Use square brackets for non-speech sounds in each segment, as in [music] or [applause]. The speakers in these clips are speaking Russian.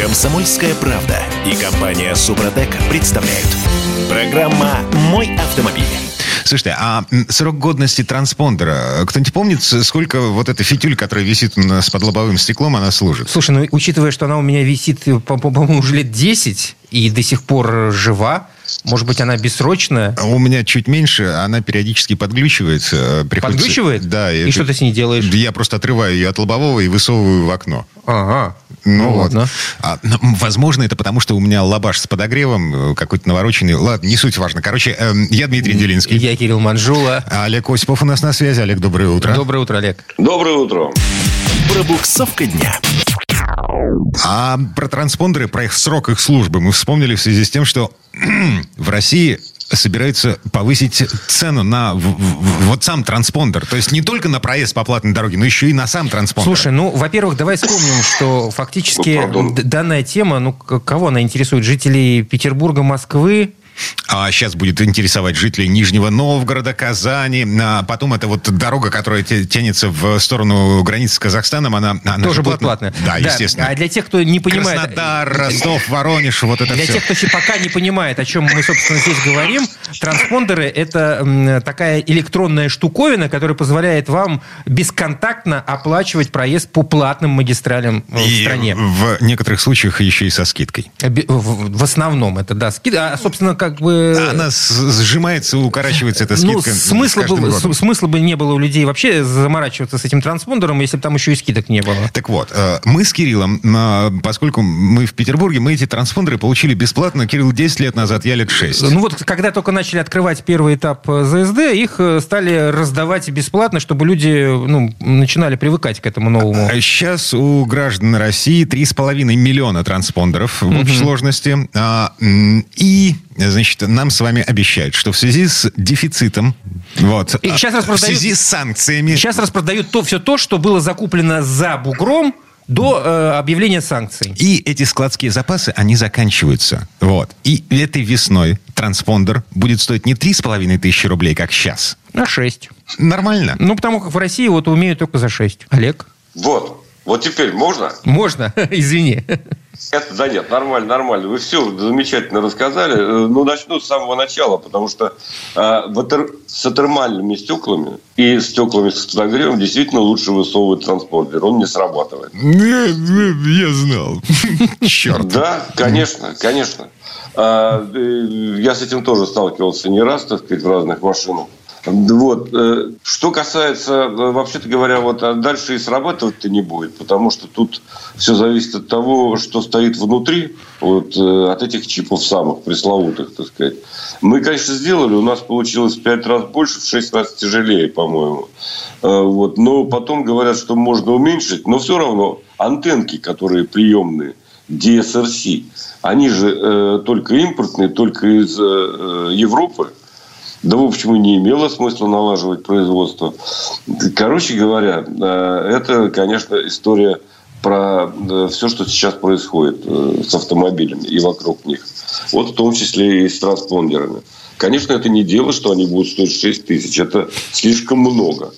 Комсомольская правда и компания Супротек представляют. Программа «Мой автомобиль». Слушайте, а срок годности транспондера, кто-нибудь помнит, сколько вот эта фитюль, которая висит с подлобовым стеклом, она служит? Слушай, ну учитывая, что она у меня висит, по-моему, уже лет 10 и до сих пор жива, может быть, она бессрочная? У меня чуть меньше, она периодически подглючивается. Приходится... Подглючивает? Да. И это... что ты с ней делаешь? Я просто отрываю ее от лобового и высовываю в окно. Ага. Ну, ну вот. Ладно. А, ну, возможно, это потому, что у меня лабаш с подогревом, э, какой-то навороченный. Ладно, не суть важно. Короче, э, я Дмитрий Делинский. Я Кирилл Манжула. Олег Осипов у нас на связи. Олег, доброе утро. Доброе утро, Олег. Доброе утро. Пробуксовка дня. А про транспондеры, про их срок их службы мы вспомнили в связи с тем, что [clears throat] в России собираются повысить цену на в, в, вот сам транспондер. То есть не только на проезд по платной дороге, но еще и на сам транспондер. Слушай, ну, во-первых, давай вспомним, что фактически ну, данная тема, ну, кого она интересует? Жителей Петербурга, Москвы, а сейчас будет интересовать жителей Нижнего Новгорода, Казани. А потом это вот дорога, которая тянется в сторону границы с Казахстаном, она, она тоже будет платная. Да, да, естественно. А для тех, кто не понимает... Краснодар, Ростов, Воронеж, вот это Для все. тех, кто пока не понимает, о чем мы, собственно, здесь говорим, транспондеры — это такая электронная штуковина, которая позволяет вам бесконтактно оплачивать проезд по платным магистралям в и стране. в некоторых случаях еще и со скидкой. В основном это, да, скидка. А, собственно, как бы... Она сжимается, укорачивается, эта ну, скидка. Ну, смысла, бы, смысла бы не было у людей вообще заморачиваться с этим транспондером, если бы там еще и скидок не было. Так вот, э, мы с Кириллом, э, поскольку мы в Петербурге, мы эти транспондеры получили бесплатно. Кирилл 10 лет назад, я лет 6. Ну вот, когда только начали открывать первый этап э, ЗСД, их стали раздавать бесплатно, чтобы люди ну, начинали привыкать к этому новому. Сейчас у граждан России 3,5 миллиона транспондеров в общей сложности. А, и значит, нам с вами обещают, что в связи с дефицитом, вот, и сейчас распродают, в связи с санкциями... Сейчас распродают то, все то, что было закуплено за бугром, до э, объявления санкций. И эти складские запасы, они заканчиваются. Вот. И этой весной транспондер будет стоить не 3,5 тысячи рублей, как сейчас. А 6. Нормально. Ну, потому как в России вот умеют только за 6. Олег? Вот. Вот теперь можно? Можно, [laughs] извини. Это, да нет, нормально, нормально. Вы все замечательно рассказали. Э, ну, начну с самого начала, потому что э, ватер, с термальными стеклами и стеклами с подогревом действительно лучше высовывать транспондер. Он не срабатывает. Я знал. [laughs] Черт. Да, конечно, конечно. А, э, я с этим тоже сталкивался не раз, так сказать, в разных машинах. Вот. Э, что касается, э, вообще-то говоря, вот а дальше и срабатывать-то не будет, потому что тут все зависит от того, что стоит внутри, вот э, от этих чипов самых пресловутых, так сказать. Мы, конечно, сделали, у нас получилось в 5 раз больше, в 6 раз тяжелее, по-моему. Вот. Но потом говорят, что можно уменьшить, но все равно антенки, которые приемные, DSRC, они же э, только импортные, только из э, Европы. Да, в общем, и не имело смысла налаживать производство. Короче говоря, э, это, конечно, история про э, все, что сейчас происходит э, с автомобилями и вокруг них. Вот в том числе и с транспондерами. Конечно, это не дело, что они будут стоить 6 тысяч. Это слишком много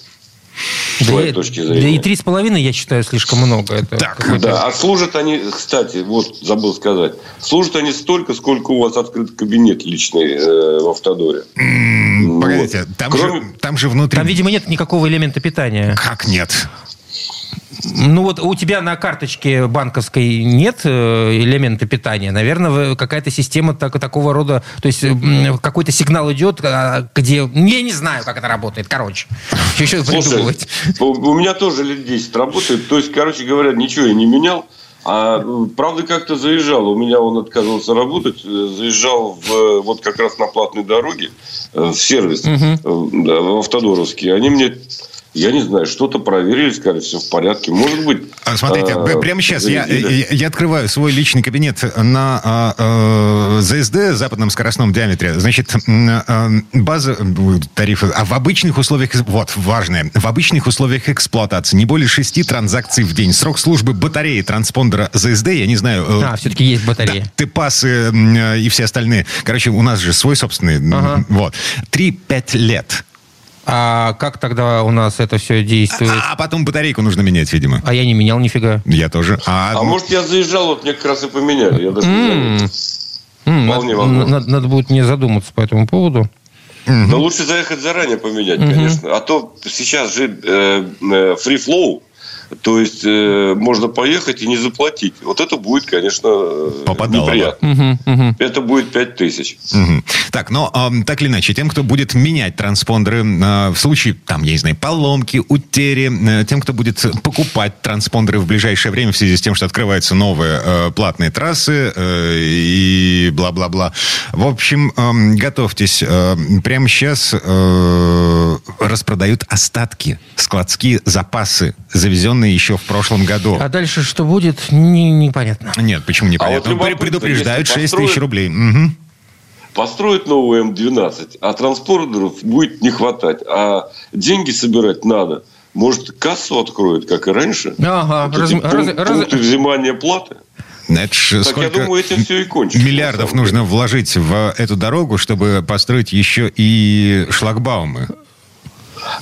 с да, точки зрения. Да и три с половиной, я считаю, слишком много. Это так, да. А служат они, кстати, вот забыл сказать, служат они столько, сколько у вас открыт кабинет личный э, в Автодоре. Mm, вот. Погодите, там, Кроме... же, там же внутри... Там, видимо, нет никакого элемента питания. Как нет? Ну вот у тебя на карточке банковской нет э, элемента питания. Наверное, какая-то система так, такого рода, то есть какой-то сигнал идет, а, где... Я не знаю, как это работает. Короче, еще придумывать. У меня тоже лет 10 работает. То есть, короче говоря, ничего я не менял. А правда как-то заезжал, у меня он отказывался работать, заезжал в, вот как раз на платной дороге э, в сервис, угу. в Автодоровский. Они мне я не знаю, что-то проверили, сказали, все в порядке. Может быть... А, смотрите, а, прямо сейчас я, я, я открываю свой личный кабинет на а, а, ЗСД, западном скоростном диаметре. Значит, а, база тарифа... А в обычных условиях... Вот, важное. В обычных условиях эксплуатации не более шести транзакций в день. Срок службы батареи транспондера ЗСД, я не знаю... А, все-таки есть батарея. Да, ТЭПАСы и все остальные. Короче, у нас же свой собственный. Ага. Вот. 3-5 лет. А как тогда у нас это все действует? А, а потом батарейку нужно менять, видимо. А я не менял нифига. Я тоже. А, а может, я заезжал, вот мне как раз и поменяли. Я даже не знаю. Вполне надо, надо, надо будет мне задуматься по этому поводу. Но лучше заехать заранее поменять, конечно. А то сейчас же э, э, free flow, то есть э, можно поехать и не заплатить. Вот это будет, конечно, Попадало неприятно. Угу, угу. Это будет 5 тысяч. Угу. Так, но э, так или иначе, тем, кто будет менять транспондеры э, в случае, там, я не знаю, поломки, утери, э, тем, кто будет покупать транспондеры в ближайшее время в связи с тем, что открываются новые э, платные трассы э, и бла-бла-бла. В общем, э, готовьтесь. Э, прямо сейчас э, распродают остатки, складские запасы, завезенные сделаны еще в прошлом году. А дальше что будет, не, непонятно. Нет, почему непонятно? А вот Предупреждают 6 построят, тысяч рублей. Угу. Построят новую М-12, а транспортеров будет не хватать. А деньги собирать надо. Может, кассу откроют, как и раньше? Ага. Вот раз, пункт, раз, пункты раз... взимания платы. Это ж так сколько я думаю, этим все и кончится. Миллиардов нужно вложить в эту дорогу, чтобы построить еще и шлагбаумы.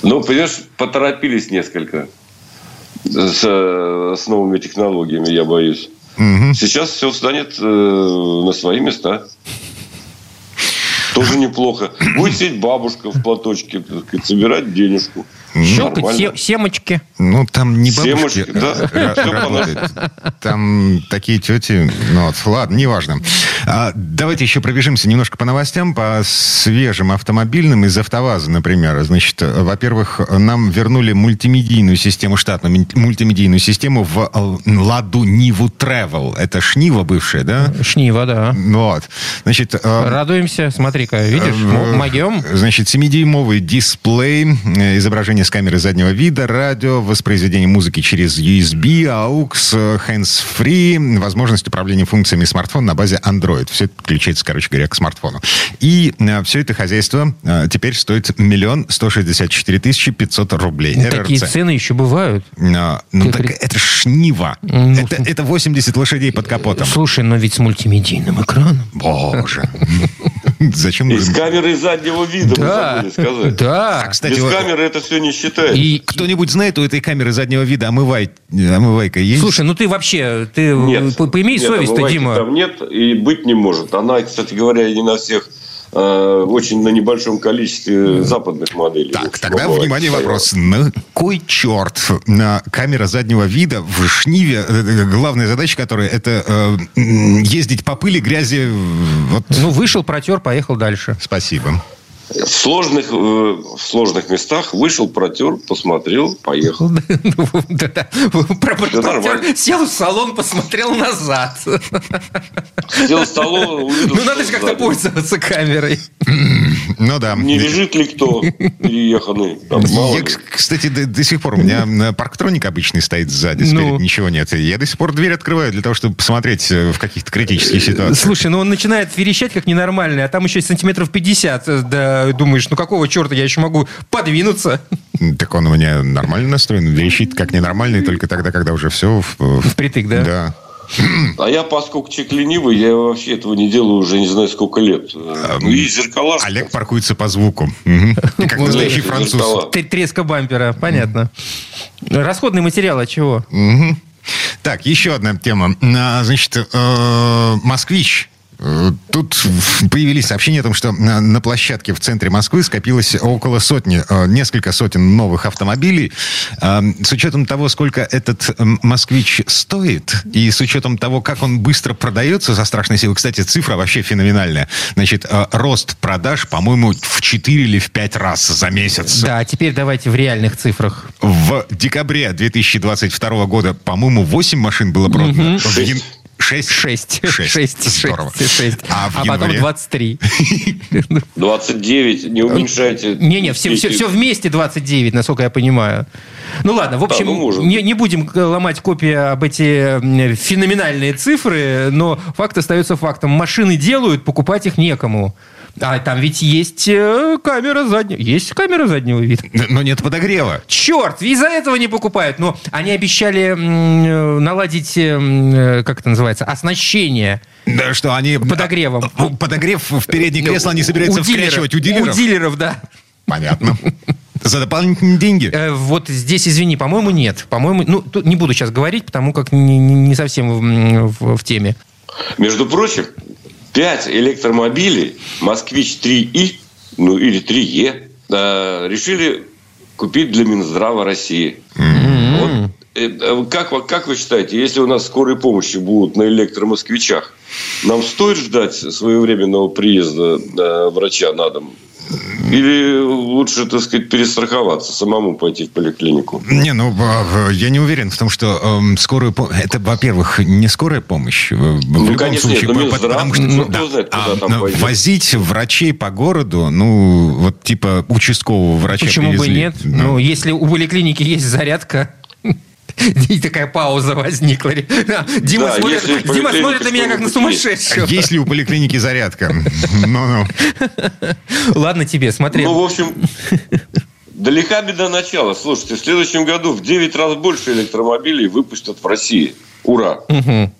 Ну, понимаешь, поторопились несколько с, с новыми технологиями, я боюсь. Угу. Сейчас все встанет э, на свои места. Тоже неплохо. Будет сидеть бабушка в платочке, собирать денежку. Щелкать се- семочки. Ну, там не бабушки. Семочки, да. Работают. Там такие тети. Ну, вот, ладно, неважно. А, давайте еще пробежимся немножко по новостям, по свежим автомобильным из АвтоВАЗа, например. Значит, во-первых, нам вернули мультимедийную систему, штатную мультимедийную систему в Ладу Ниву Travel. Это Шнива бывшая, да? Шнива, да. Вот. Значит... Э, Радуемся. Смотри-ка, видишь? Э, Могем. Значит, 7-дюймовый дисплей, э, изображение с камеры заднего вида, радио, воспроизведение музыки через USB, AUX, hands-free, возможность управления функциями смартфона на базе Android. Все это подключается, короче говоря, к смартфону. И э, все это хозяйство э, теперь стоит миллион сто шестьдесят четыре тысячи пятьсот рублей. Ну, такие цены еще бывают. А, ну, так это шнива. Ну, это, это 80 лошадей под капотом. Слушай, но ведь с мультимедийным экраном. Боже. [laughs] [laughs] Зачем И с камерой заднего вида, да, забыли сказать. Да. А, кстати, Без камеры это все не считается. И кто-нибудь знает у этой камеры заднего вида омывай, омывайка есть? Слушай, ну ты вообще, ты нет, поимей совесть-то, Дима. там нет и быть не может. Она, кстати говоря, не на всех Э, очень на небольшом количестве западных моделей. Так, тогда, внимание, стояла. вопрос. На кой черт на камера заднего вида в Шниве, э, э, главная задача которой это э, ездить по пыли, грязи? Вот. Ну, вышел, протер, поехал дальше. Спасибо. В сложных, э, в сложных местах вышел, протер, посмотрел, поехал. [laughs] Сел в салон, посмотрел назад. Сел в салон, Ну, надо же как-то пользоваться камерой. [clears throat] Ну да. Не лежит ли кто перееханный? Я, кстати, до, до сих пор у меня парктроник обычный стоит сзади, спереди ну. ничего нет. Я до сих пор дверь открываю для того, чтобы посмотреть э, в каких-то критических ситуациях. Слушай, ну он начинает верещать как ненормальный, а там еще сантиметров 50 э, до думаешь, ну какого черта я еще могу подвинуться? [laughs] Так он у меня нормально настроен, верещит как ненормальный, только тогда, когда уже все... В, Впритык, да? Да. А я, поскольку человек ленивый, я вообще этого не делаю уже не знаю сколько лет. Ну и зеркала... Олег паркуется по звуку. Как настоящий француз. Треска бампера, понятно. Расходный материал от чего? Так, еще одна тема. А, значит, э, «Москвич» Тут появились сообщения о том, что на площадке в центре Москвы скопилось около сотни, э, несколько сотен новых автомобилей. Э, с учетом того, сколько этот «Москвич» стоит, и с учетом того, как он быстро продается за страшной силой. Кстати, цифра вообще феноменальная. Значит, э, рост продаж, по-моему, в 4 или в 5 раз за месяц. Да, теперь давайте в реальных цифрах. В декабре 2022 года, по-моему, 8 машин было продано. Угу. Шесть? Шесть. Шесть. Шесть. Здорово. Шесть. А, в а потом 23. 29. [laughs] Не уменьшайте. Не-не, все, все, все вместе 29, насколько я понимаю. Ну ладно, в общем, да, ну, не, не будем ломать копии об эти феноменальные цифры, но факт остается фактом. Машины делают, покупать их некому. А там ведь есть э, камера заднего... Есть камера заднего вида. Но нет подогрева. Черт, из-за этого не покупают. Но они обещали э, наладить, э, как это называется, оснащение. Да что, они... Подогревом. Подогрев в переднее кресло они собираются у вкрячивать у дилеров? У дилеров, да. Понятно. [laughs] За дополнительные деньги? Э, вот здесь, извини, по-моему, нет. По-моему, ну, тут не буду сейчас говорить, потому как не, не совсем в, в, в теме. Между прочим, 5 электромобилей «Москвич-3И», ну или 3Е, э, решили купить для Минздрава России. Mm-hmm. Вот, э, как, как вы считаете, если у нас скорой помощи будут на электромосквичах, нам стоит ждать своевременного приезда э, врача на дом? Или лучше, так сказать, перестраховаться, самому пойти в поликлинику? Не, ну, я не уверен в том, что э, скорую помощь... Это, во-первых, не скорая помощь. В ну, любом конечно, случае, нет, но потому что, ну, да, знает, а, там возить врачей по городу, ну, вот типа участкового врача Почему привезли. бы нет? Ну, ну, если у поликлиники есть зарядка... И такая пауза возникла. Дима, да, смотрит, Дима смотрит на меня как на сумасшедшего. Есть ли у поликлиники зарядка? Ну-ну. Ладно тебе, смотри. Ну, в общем, далека беда начала. Слушайте, в следующем году в 9 раз больше электромобилей выпустят в России. Ура! Угу.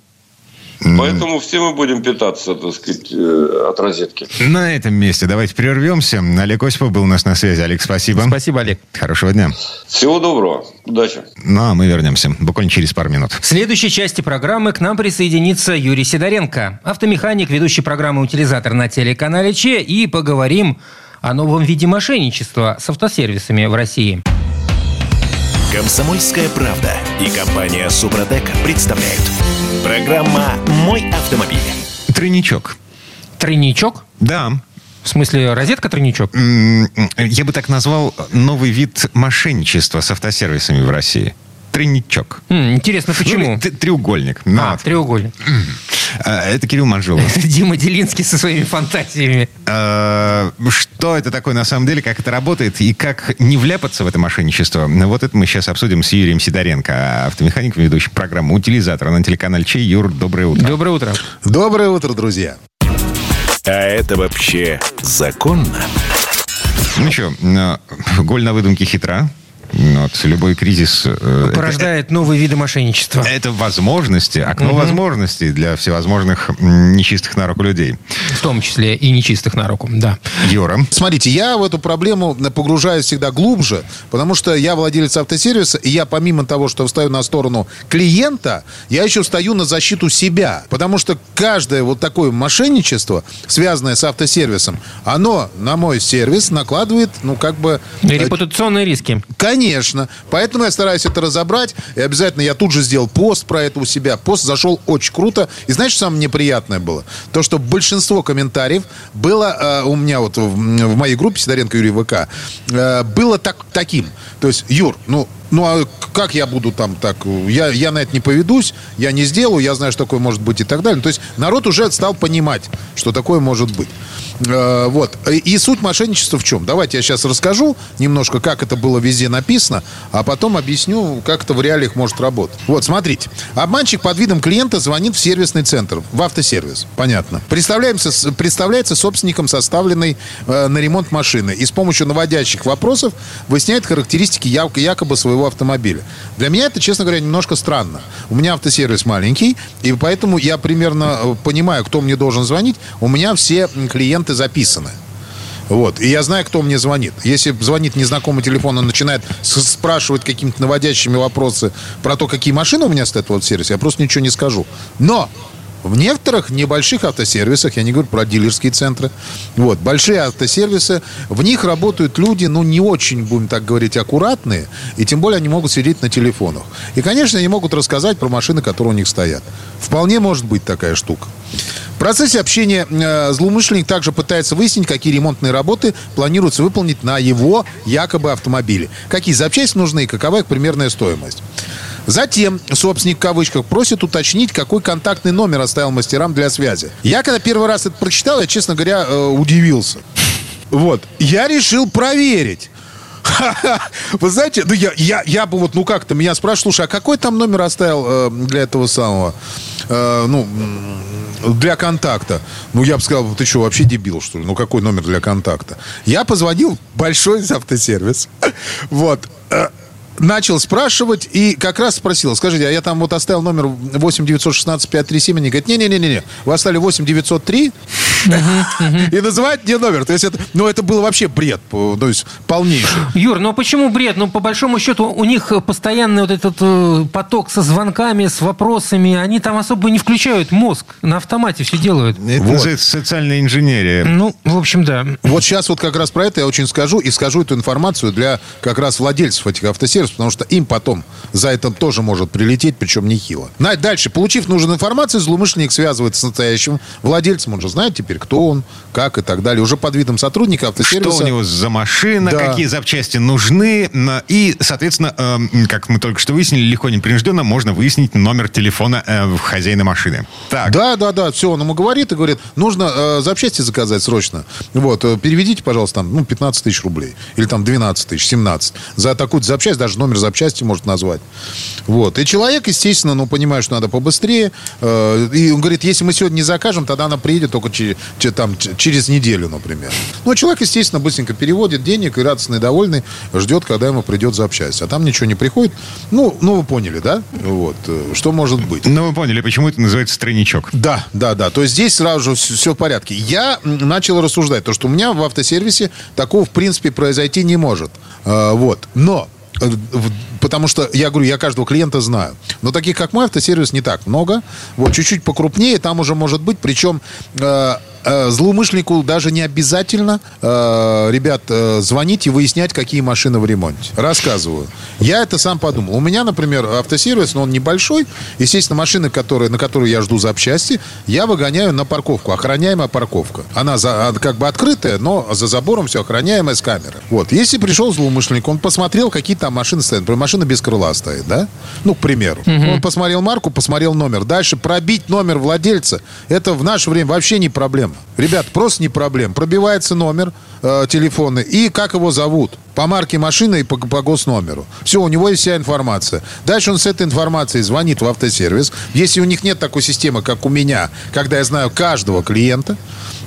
Поэтому все мы будем питаться, так сказать, э, от розетки. На этом месте давайте прервемся. Олег Осипов был у нас на связи. Олег, спасибо. Спасибо, Олег. Хорошего дня. Всего доброго. Удачи. Ну, а мы вернемся буквально через пару минут. В следующей части программы к нам присоединится Юрий Сидоренко, автомеханик, ведущий программы «Утилизатор» на телеканале Че, и поговорим о новом виде мошенничества с автосервисами в России. Комсомольская правда и компания Супротек представляют. Программа «Мой автомобиль». Тройничок. Тройничок? Да. В смысле, розетка-тройничок? Я бы так назвал новый вид мошенничества с автосервисами в России тройничок. Интересно, почему? Ну, треугольник. А, треугольник. А, это Кирилл Манжулов. [laughs] Это Дима Делинский со своими фантазиями. А, что это такое на самом деле, как это работает и как не вляпаться в это мошенничество? Вот это мы сейчас обсудим с Юрием Сидоренко, автомехаником, ведущим программу «Утилизатор» на телеканале Чей. Юр, доброе утро. Доброе утро. Доброе утро, друзья. А это вообще законно? Ну что, голь на выдумке хитра. Вот, любой кризис... Э, Порождает это, новые виды мошенничества. Это возможности, окно угу. возможностей для всевозможных нечистых на руку людей. В том числе и нечистых на руку, да. Юра. Смотрите, я в эту проблему погружаюсь всегда глубже, потому что я владелец автосервиса, и я помимо того, что встаю на сторону клиента, я еще встаю на защиту себя. Потому что каждое вот такое мошенничество, связанное с автосервисом, оно на мой сервис накладывает, ну, как бы... Э, Репутационные риски. Конечно Конечно. Поэтому я стараюсь это разобрать. И обязательно я тут же сделал пост про это у себя. Пост зашел очень круто. И знаешь, что самое неприятное было? То, что большинство комментариев было э, у меня вот в, в моей группе Сидоренко Юрий ВК э, было так, таким. То есть, Юр, ну, ну а как я буду там так? Я, я на это не поведусь, я не сделаю, я знаю, что такое может быть и так далее. То есть народ уже стал понимать, что такое может быть. Э, вот. И суть мошенничества в чем? Давайте я сейчас расскажу немножко, как это было везде написано, а потом объясню, как это в реалиях может работать. Вот, смотрите. Обманщик под видом клиента звонит в сервисный центр, в автосервис. Понятно. Представляемся, представляется собственником составленной э, на ремонт машины и с помощью наводящих вопросов выясняет характеристики якобы своего автомобиля. Для меня это, честно говоря, немножко странно. У меня автосервис маленький, и поэтому я примерно э, понимаю, кто мне должен звонить. У меня все клиенты записаны. Вот. И я знаю, кто мне звонит. Если звонит незнакомый телефон, он начинает спрашивать какими-то наводящими вопросы про то, какие машины у меня стоят в сервисе, я просто ничего не скажу. Но в некоторых небольших автосервисах, я не говорю про дилерские центры, вот, большие автосервисы, в них работают люди, ну, не очень, будем так говорить, аккуратные, и тем более они могут сидеть на телефонах. И, конечно, они могут рассказать про машины, которые у них стоят. Вполне может быть такая штука. В процессе общения э, злоумышленник также пытается выяснить, какие ремонтные работы планируется выполнить на его якобы автомобиле. Какие запчасти нужны и какова их примерная стоимость. Затем собственник в кавычках просит уточнить, какой контактный номер оставил мастерам для связи. Я когда первый раз это прочитал, я, честно говоря, э, удивился. Вот. Я решил проверить. Вы знаете, ну я, я, я бы вот, ну как-то меня спрашивают, слушай, а какой там номер оставил э, для этого самого, э, ну, для контакта? Ну, я бы сказал, ты что, вообще дебил, что ли? Ну, какой номер для контакта? Я позвонил большой автосервис. [laughs] Вот. Начал спрашивать и как раз спросил, скажите, а я там вот оставил номер 8 916 537, они говорят, не-не-не-не, вы оставили 8 903, [laughs] И называть мне номер. То есть это, ну, это был вообще бред, то есть полнейший. Юр, ну почему бред? Ну, по большому счету, у них постоянный вот этот э, поток со звонками, с вопросами. Они там особо не включают мозг. На автомате все делают. Это Вот. социальная инженерия. Ну, в общем, да. Вот сейчас вот как раз про это я очень скажу и скажу эту информацию для как раз владельцев этих автосервисов, потому что им потом за это тоже может прилететь, причем нехило. Дальше, получив нужную информацию, злоумышленник связывается с настоящим владельцем, он же знает теперь, кто он, как и так далее. Уже под видом сотрудника автосервиса. Что у него за машина, Да. какие запчасти нужны. И, соответственно, эм, как мы только что выяснили, легко непринужденно можно выяснить номер телефона э, хозяина машины. Так, Да, да, да, все, он ему говорит и говорит, нужно э, запчасти заказать срочно. Вот, э, переведите, пожалуйста, там, ну, 15 тысяч рублей. Или там 12 тысяч, 17. За такую запчасть, даже номер запчасти может назвать. Вот. И человек, естественно, ну, понимает, что надо побыстрее. э, и он говорит, если мы сегодня не закажем, тогда она приедет только через, там, через неделю, например. Ну, а человек, естественно, быстренько переводит денег и радостный, довольный, ждет, когда ему придет запчасть. А там ничего не приходит. Ну, ну вы поняли, да? Вот. э, Что может быть? ну вы поняли, почему это называется тройничок. Да, да, да. То есть здесь сразу же все в порядке. Я начал рассуждать, то, что у меня в автосервисе такого, в принципе, произойти не может. Э, вот. Но Потому что, я говорю, я каждого клиента знаю. Но таких, как мой автосервис, не так много. Вот, чуть-чуть покрупнее там уже может быть. Причем э, э, злоумышленнику даже не обязательно, э, ребят, э, звонить и выяснять, какие машины в ремонте. Рассказываю. Я это сам подумал. У меня, например, автосервис, но он небольшой. Естественно, машины, которые, на которую я жду запчасти, я выгоняю на парковку. Охраняемая парковка. Она за, а, как бы открытая, но за забором все охраняемое с камеры. Вот. Если пришел злоумышленник, он посмотрел, какие там машины стоят. Например, машина без крыла стоит, да? Ну, к примеру. Он посмотрел марку, посмотрел номер. Дальше пробить номер владельца, это в наше время вообще не проблема. Ребят, просто не проблема. Пробивается номер э, телефонный и как его зовут. По марке машины и по, по госномеру. Все, у него есть вся информация. Дальше он с этой информацией звонит в автосервис. Если у них нет такой системы, как у меня, когда я знаю каждого клиента,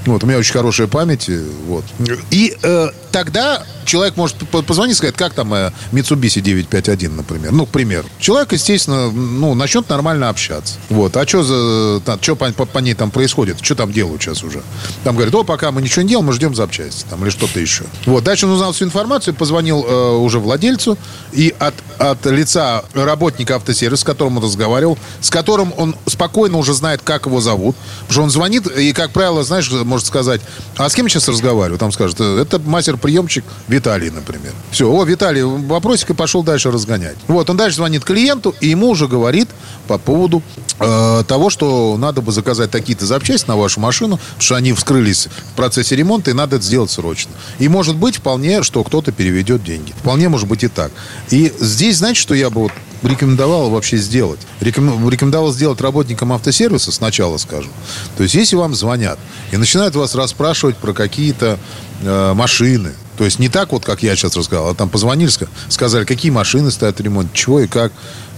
вот, у меня очень хорошая память. э, Вот. И э, тогда человек может позвонить и сказать, как там э, Mitsubishi 951, например. Ну, к примеру. Человек, естественно, ну, начнет нормально общаться. Вот. А что за... Что по, по- по ней там происходит? Что там делают сейчас уже? Там говорят, о, пока мы ничего не делаем, мы ждем запчасти. Там, или что-то еще. Вот. Дальше он узнал всю информацию, позвонил э, уже владельцу. И от, от лица работника автосервиса, с которым он разговаривал, с которым он спокойно уже знает, как его зовут. Потому что он звонит, и, как правило, знаешь, может сказать, а с кем я сейчас разговариваю? Там скажет, «Э, это мастер-приемщик Виталий, например. Все, о, Виталий, вопросик и пошел дальше разгонять. Вот, он дальше звонит клиенту, и ему уже говорит по поводу э, того, что надо бы заказать такие-то запчасти на вашу машину, потому что они вскрылись в процессе ремонта, и надо это сделать срочно. И может быть вполне, что кто-то переведет деньги. Вполне может быть и так. И здесь, знаете, что я бы вот рекомендовал вообще сделать? Реком- Рекомендовал сделать работникам автосервиса, сначала скажу. То есть, если вам звонят и начинают вас расспрашивать про какие-то э, машины, то есть не так вот, как я сейчас рассказал, а там позвонили, ска- сказали, какие машины стоят в ремонте, чего и как.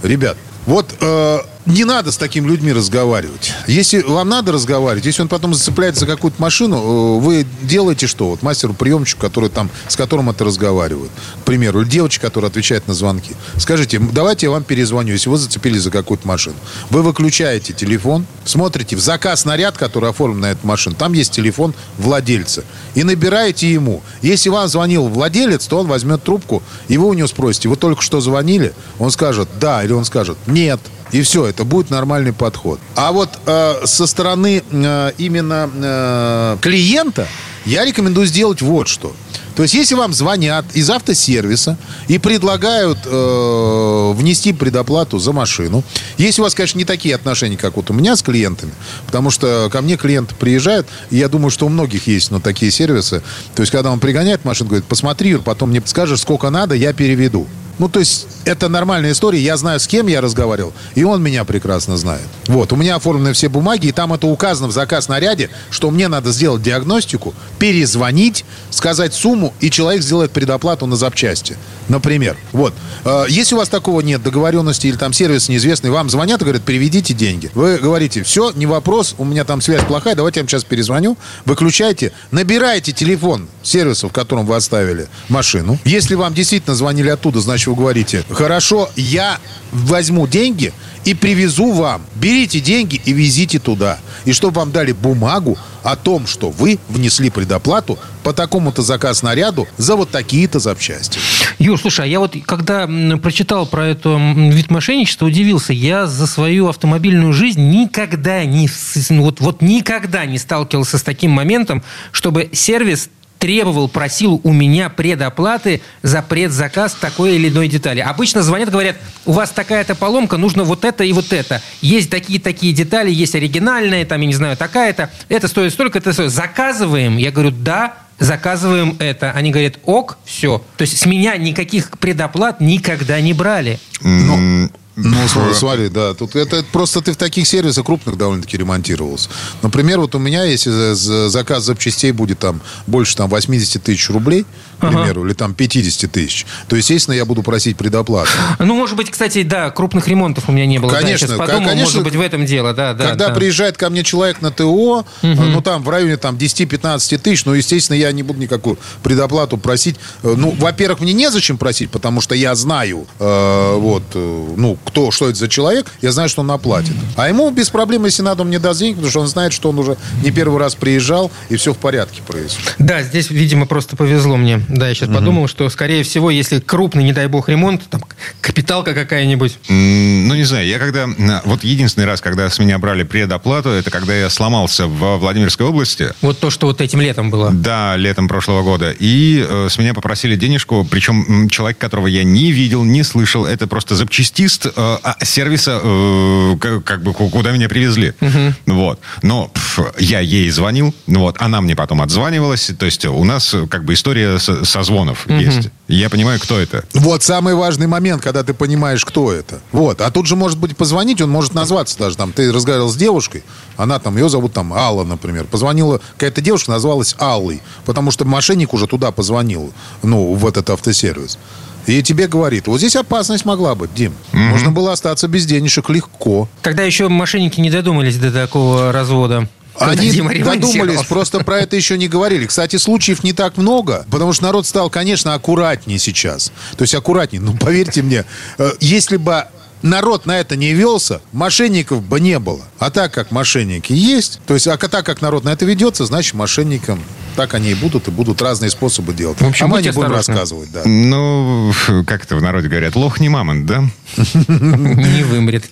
Ребят, вот э, не надо с такими людьми разговаривать. Если вам надо разговаривать, если он потом зацепляется за какую-то машину, э, вы делаете что? Вот мастеру приемчику, который там, с которым это разговаривают, к примеру, девочка, которая отвечает на звонки. Скажите, «М, давайте я вам перезвоню, если вы зацепились за какую-то машину. Вы выключаете телефон, смотрите в заказ наряд, который оформлен на эту машину, там есть телефон владельца, и набираете ему. Если вам звонил владелец, то он возьмет трубку, и вы у него спросите, вы только что звонили? Он скажет «да», или он скажет «нет». И все, это будет нормальный подход. А вот э, со стороны э, именно э, клиента я рекомендую сделать вот что. То есть, если вам звонят из автосервиса и предлагают э, внести предоплату за машину, если у вас, конечно, не такие отношения, как вот у меня с клиентами, потому что ко мне клиенты приезжают, и я думаю, что у многих есть ну, такие сервисы. То есть, когда он пригоняет машину, говорит, посмотри, потом мне скажешь, сколько надо, я переведу. Ну, то есть, это нормальная история. Я знаю, с кем я разговаривал, и он меня прекрасно знает. Вот, у меня оформлены все бумаги, и там это указано в заказ наряде, что мне надо сделать диагностику, перезвонить, сказать сумму, и человек сделает предоплату на запчасти. Например. Вот. Э, Если у вас такого нет, договоренности или там сервис неизвестный, вам звонят и говорят, переведите деньги. Вы говорите, все, не вопрос, у меня там связь плохая, давайте я вам сейчас перезвоню. Выключайте, набирайте телефон сервиса, в котором вы оставили машину. Если вам действительно звонили оттуда, значит, Вы говорите, хорошо, я возьму деньги и привезу вам. Берите деньги и везите туда. И чтобы вам дали бумагу о том, что вы внесли предоплату по такому-то заказ снаряду за вот такие-то запчасти. Юр, слушай, а я вот когда прочитал про это вид мошенничества, удивился. Я за свою автомобильную жизнь никогда не, вот, вот никогда не сталкивался с таким моментом, чтобы сервис требовал, просил у меня предоплаты за предзаказ такой или иной детали. Обычно звонят, говорят, у вас такая-то поломка, нужно вот это и вот это. Есть такие-такие детали, есть оригинальные, там, я не знаю, такая-то. Это стоит столько, это стоит. Заказываем. Я говорю, да, заказываем это. Они говорят, ок, все. То есть с меня никаких предоплат никогда не брали. Но... Ну, [laughs] смотри, да. Тут это просто ты в таких сервисах крупных довольно-таки ремонтировался. Например, вот у меня, если заказ запчастей будет там больше там 80 тысяч рублей, к примеру, ага. или там 50 тысяч, то, естественно, я буду просить предоплату. Ну, может быть, кстати, да, крупных ремонтов у меня не было. Конечно, да, я подумал, конечно. может быть, в этом дело, да, да. Когда да. приезжает ко мне человек на ТО, угу. ну, там, в районе там 10-15 тысяч, ну, естественно, я не буду никакую предоплату просить. Э, ну, во-первых, мне незачем просить, потому что я знаю, э, вот, э, ну, кто, что это за человек, я знаю, что он оплатит. А ему без проблем, если надо, он мне даст денег, потому что он знает, что он уже не первый раз приезжал, и все в порядке происходит. Да, здесь, видимо, просто повезло мне. Да, я сейчас угу. подумал, что, скорее всего, если крупный, не дай бог, ремонт, там, капиталка какая-нибудь. Ну, не знаю, я когда... Вот единственный раз, когда с меня брали предоплату, это когда я сломался в Владимирской области. Вот то, что вот этим летом было. Да, летом прошлого года. И э, с меня попросили денежку, причем человек, которого я не видел, не слышал, это просто запчастист, э, а сервиса, э, как, как бы куда меня привезли. Угу. Вот. Но пф, я ей звонил, вот, она мне потом отзванивалась. То есть у нас как бы история со, созвонов угу. есть. Я понимаю, кто это. Вот самый важный момент, когда ты понимаешь, кто это. Вот. А тут же может быть позвонить, он может назваться даже там. Ты разговаривал с девушкой, она там, ее зовут там Алла, например. Позвонила какая-то девушка, называлась Аллой, потому что мошенник уже туда позвонил, ну, в этот автосервис. И тебе говорит, вот здесь опасность могла быть, Дим. Угу. Можно было остаться без денежек легко. Тогда еще мошенники не додумались до такого развода. Они додумались, просто про это еще не говорили. Кстати, случаев не так много, потому что народ стал, конечно, аккуратнее сейчас. То есть аккуратнее. Ну, поверьте мне, э, если бы народ на это не велся, мошенников бы не было. А так как мошенники есть, то есть а так как народ на это ведется, значит мошенникам так они и будут, и будут разные способы делать. В общем, а мы не будем рассказывать, да. Ну, как это в народе говорят, лох не мамонт, да? [laughs] Не вымрет.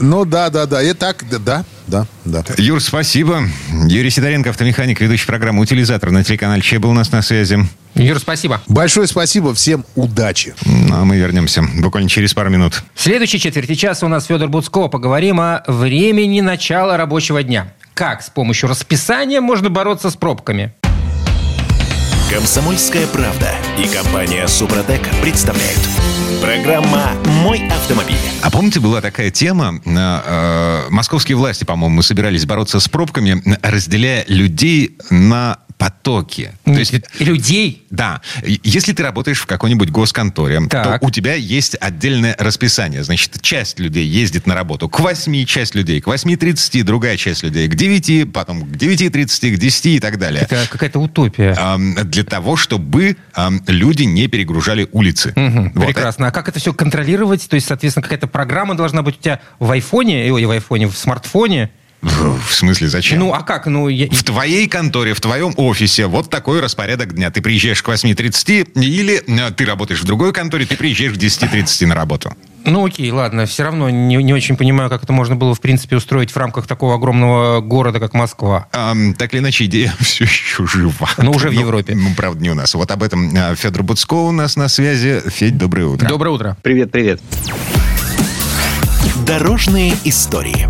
Ну, да, да, да. И так, да, да, да. Юр, спасибо. Юрий Сидоренко, автомеханик, ведущий программы «Утилизатор» на телеканале Че был у нас на связи. Юр, спасибо. Большое спасибо. Всем удачи. Ну, а мы вернемся буквально через пару минут. В следующей четверти часа у нас Федор Буцко. Поговорим о времени начала рабочего дня. Как с помощью расписания можно бороться с пробками? Комсомольская правда и компания Супротек представляют. Программа «Мой автомобиль». А помните, была такая тема, э, московские власти, по-моему, собирались бороться с пробками, разделяя людей на потоки. То есть людей? Да. Если ты работаешь в какой-нибудь госконторе, так. то у тебя есть отдельное расписание. Значит, часть людей ездит на работу к 8, часть людей к 8.30, другая часть людей к 9, потом к 9.30, к 10 и так далее. Это какая-то утопия. Для того, чтобы люди не перегружали улицы. Угу, вот. Прекрасно. А как это все контролировать? То есть, соответственно, какая-то программа должна быть у тебя в айфоне, ой, в айфоне, в смартфоне? В смысле, зачем? Ну, а как? Ну, я... В твоей конторе, в твоем офисе вот такой распорядок дня. Ты приезжаешь к 8.30 или э, ты работаешь в другой конторе, ты приезжаешь к 10.30 на работу. Ну, окей, ладно. Все равно не, не очень понимаю, как это можно было, в принципе, устроить в рамках такого огромного города, как Москва. А, так или иначе, идея [laughs] все еще жива. Но уже в ну, Европе. Ну, правда, не у нас. Вот об этом э, Федор Буцко у нас на связи. Федь, доброе утро. Доброе утро. Привет, привет. Дорожные истории.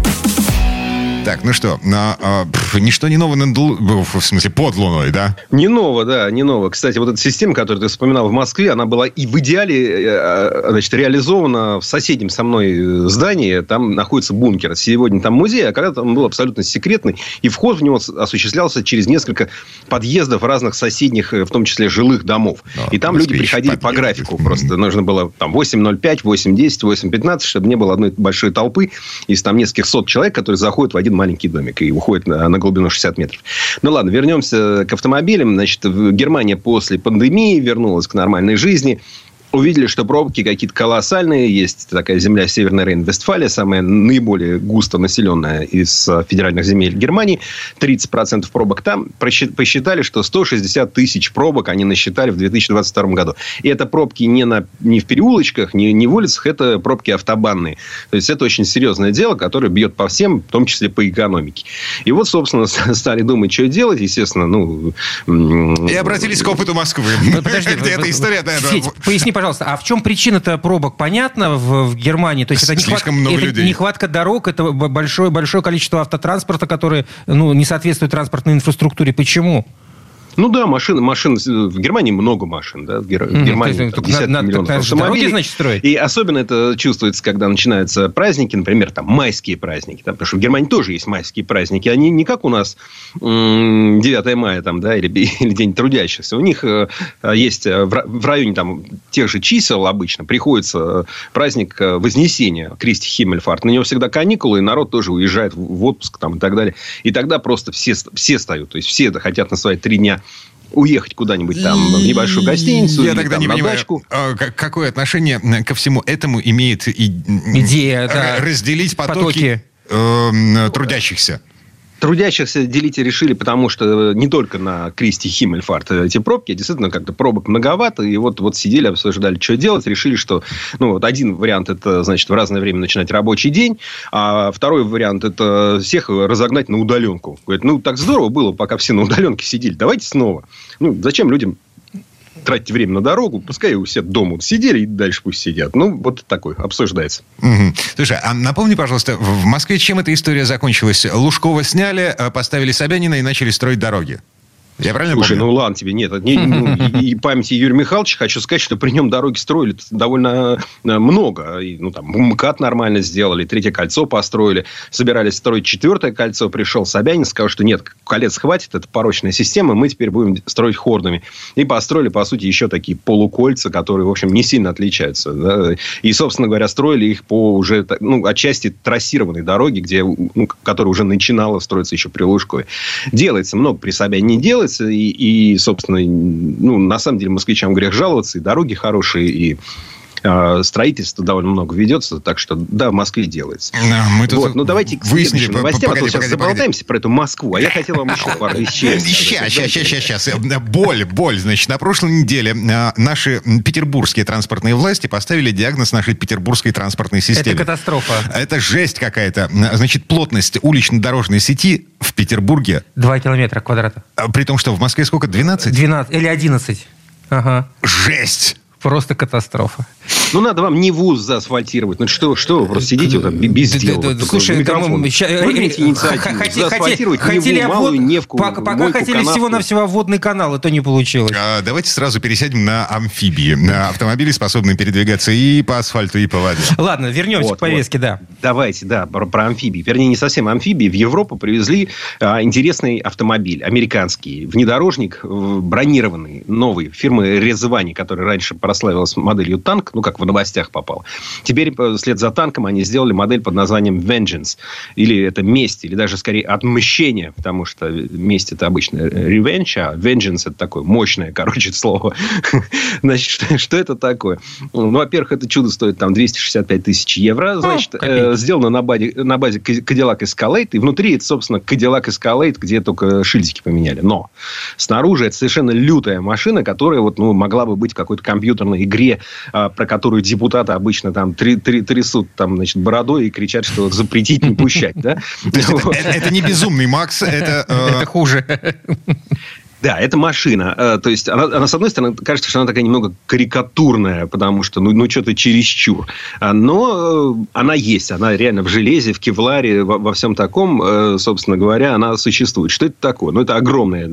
Так, ну что, на, а, пф, ничто не ново над в смысле под Луной, да? Не ново, да, не ново. Кстати, вот эта система, которую ты вспоминал в Москве, она была и в идеале э, э, значит, реализована в соседнем со мной здании. Там находится бункер. Сегодня там музей, а когда-то он был абсолютно секретный. И вход в него осуществлялся через несколько подъездов разных соседних, э, в том числе жилых домов. Но, и там люди приходили подъезд. по графику. Просто нужно было там 8.05, 8.10, 8.15, чтобы не было одной большой толпы из там нескольких сот человек, которые заходят в один маленький домик и уходит на, на глубину 60 метров. Ну ладно, вернемся к автомобилям. Значит, Германия после пандемии вернулась к нормальной жизни увидели, что пробки какие-то колоссальные. Есть такая земля Северная Рейн-Вестфалия, самая наиболее густо населенная из э, федеральных земель Германии. 30% пробок там. Посчитали, что 160 тысяч пробок они насчитали в 2022 году. И это пробки не, на, не в переулочках, не, не в улицах, это пробки автобанные. То есть, это очень серьезное дело, которое бьет по всем, в том числе по экономике. И вот, собственно, [laughs] стали думать, что делать. Естественно, ну... И обратились к опыту Москвы. Подожди, где эта история... Поясни, пожалуйста, пожалуйста, а в чем причина-то пробок? Понятно в, в Германии? То есть это, нехватка, много это людей. нехватка дорог, это большое, большое количество автотранспорта, который ну, не соответствует транспортной инфраструктуре. Почему? Ну да, машин, машин в Германии много машин, да, в, Гер... mm, Германии есть, там, десятки на, миллионов на, автомобилей. Дороги, значит, строить. И особенно это чувствуется, когда начинаются праздники, например, там майские праздники, там, потому что в Германии тоже есть майские праздники, они не как у нас 9 мая там, да, или, [laughs] или День трудящихся, у них э, есть э, в районе там тех же чисел обычно приходится э, праздник Вознесения, Кристи Химмельфарт, на него всегда каникулы, и народ тоже уезжает в отпуск там и так далее, и тогда просто все, все стают, то есть все хотят на свои три дня уехать куда-нибудь там в небольшую гостиницу. Я тогда там, не понимаю, дачку. А, какое отношение ко всему этому имеет и... идея да. разделить потоки, потоки. Э, трудящихся трудящихся делить решили, потому что не только на Кристи Химмельфарт эти пробки, а действительно как-то пробок многовато, и вот, вот сидели, обсуждали, что делать, решили, что, ну, вот один вариант это, значит, в разное время начинать рабочий день, а второй вариант это всех разогнать на удаленку. Говорит, ну, так здорово было, пока все на удаленке сидели, давайте снова. Ну, зачем людям тратить время на дорогу, пускай все дома сидели и дальше пусть сидят. Ну, вот такой, обсуждается. Угу. Слушай, а напомни, пожалуйста, в Москве чем эта история закончилась? Лужкова сняли, э, поставили Собянина и начали строить дороги. Я правильно Слушай, помню? ну ладно тебе, нет. Не, ну, и, памяти Юрия Михайловича хочу сказать, что при нем дороги строили довольно э, много. И, ну, там, МКАД нормально сделали, третье кольцо построили. Собирались строить четвертое кольцо. Пришел Собянин, сказал, что нет, колец хватит, это порочная система, мы теперь будем строить хордами. И построили, по сути, еще такие полукольца, которые, в общем, не сильно отличаются. Да? И, собственно говоря, строили их по уже, ну, отчасти трассированной дороге, где, ну, которая уже начинала строиться еще при Лужкове. Делается много при Собянине не делается делается. И, и, собственно, ну, на самом деле москвичам грех жаловаться. И дороги хорошие, и а, строительство довольно много ведется, так что, да, в Москве делается. Да, мы тут вот, ну, давайте к выяснили, новостям, погоди, а то сейчас погоди, заболтаемся погоди. про эту Москву, а я хотел вам еще пару вещей. Сейчас, сейчас, сейчас, сейчас. Боль, боль. Значит, на прошлой неделе а, наши петербургские транспортные власти поставили диагноз нашей петербургской транспортной системе. Это катастрофа. Это жесть какая-то. Значит, плотность улично-дорожной сети в Петербурге... Два километра квадрата. При том, что в Москве сколько? 12? 12 или 11. Ага. Жесть! Просто катастрофа. Ну, надо вам не вуз заасфальтировать. Ну, что, что вы просто сидите вот там без дела. Слушай, заасфальтировать хотели малую Невку, Пока хотели всего-навсего водный канал, это не получилось. А, давайте сразу пересядем на амфибии. На автомобили, способные передвигаться и по асфальту, и по воде. Ладно, вернемся к повестке, да. Давайте, да, про амфибии. Вернее, не совсем амфибии. В Европу привезли а, интересный автомобиль, американский, внедорожник, э, бронированный, новый, фирмы Резвани, который раньше прославилась моделью танк, ну, как в новостях попал. Теперь, э, вслед за танком, они сделали модель под названием Vengeance. Или это месть, или даже скорее отмщение, потому что месть это обычно revenge, а vengeance это такое мощное, короче, [laughs] слово. Значит, что, что это такое? Ну, во-первых, это чудо стоит там 265 тысяч евро. Значит, э, сделано на базе, на базе Cadillac Escalade. И внутри это, собственно, Cadillac Escalade, где только шильдики поменяли. Но снаружи это совершенно лютая машина, которая вот, ну, могла бы быть какой-то компьютерной игре, а, про которую депутаты обычно там три, три, трясут там, значит, бородой и кричат, что запретить, не пущать. Да? [laughs] Это не безумный Макс, это... Э, это хуже. Да, это машина. Э, то есть, она, она, с одной стороны, кажется, что она такая немного карикатурная, потому что, ну, ну что-то чересчур. А, но э, она есть. Она реально в железе, в кевларе, во, во всем таком, э, собственно говоря, она существует. Что это такое? Ну, это огромная,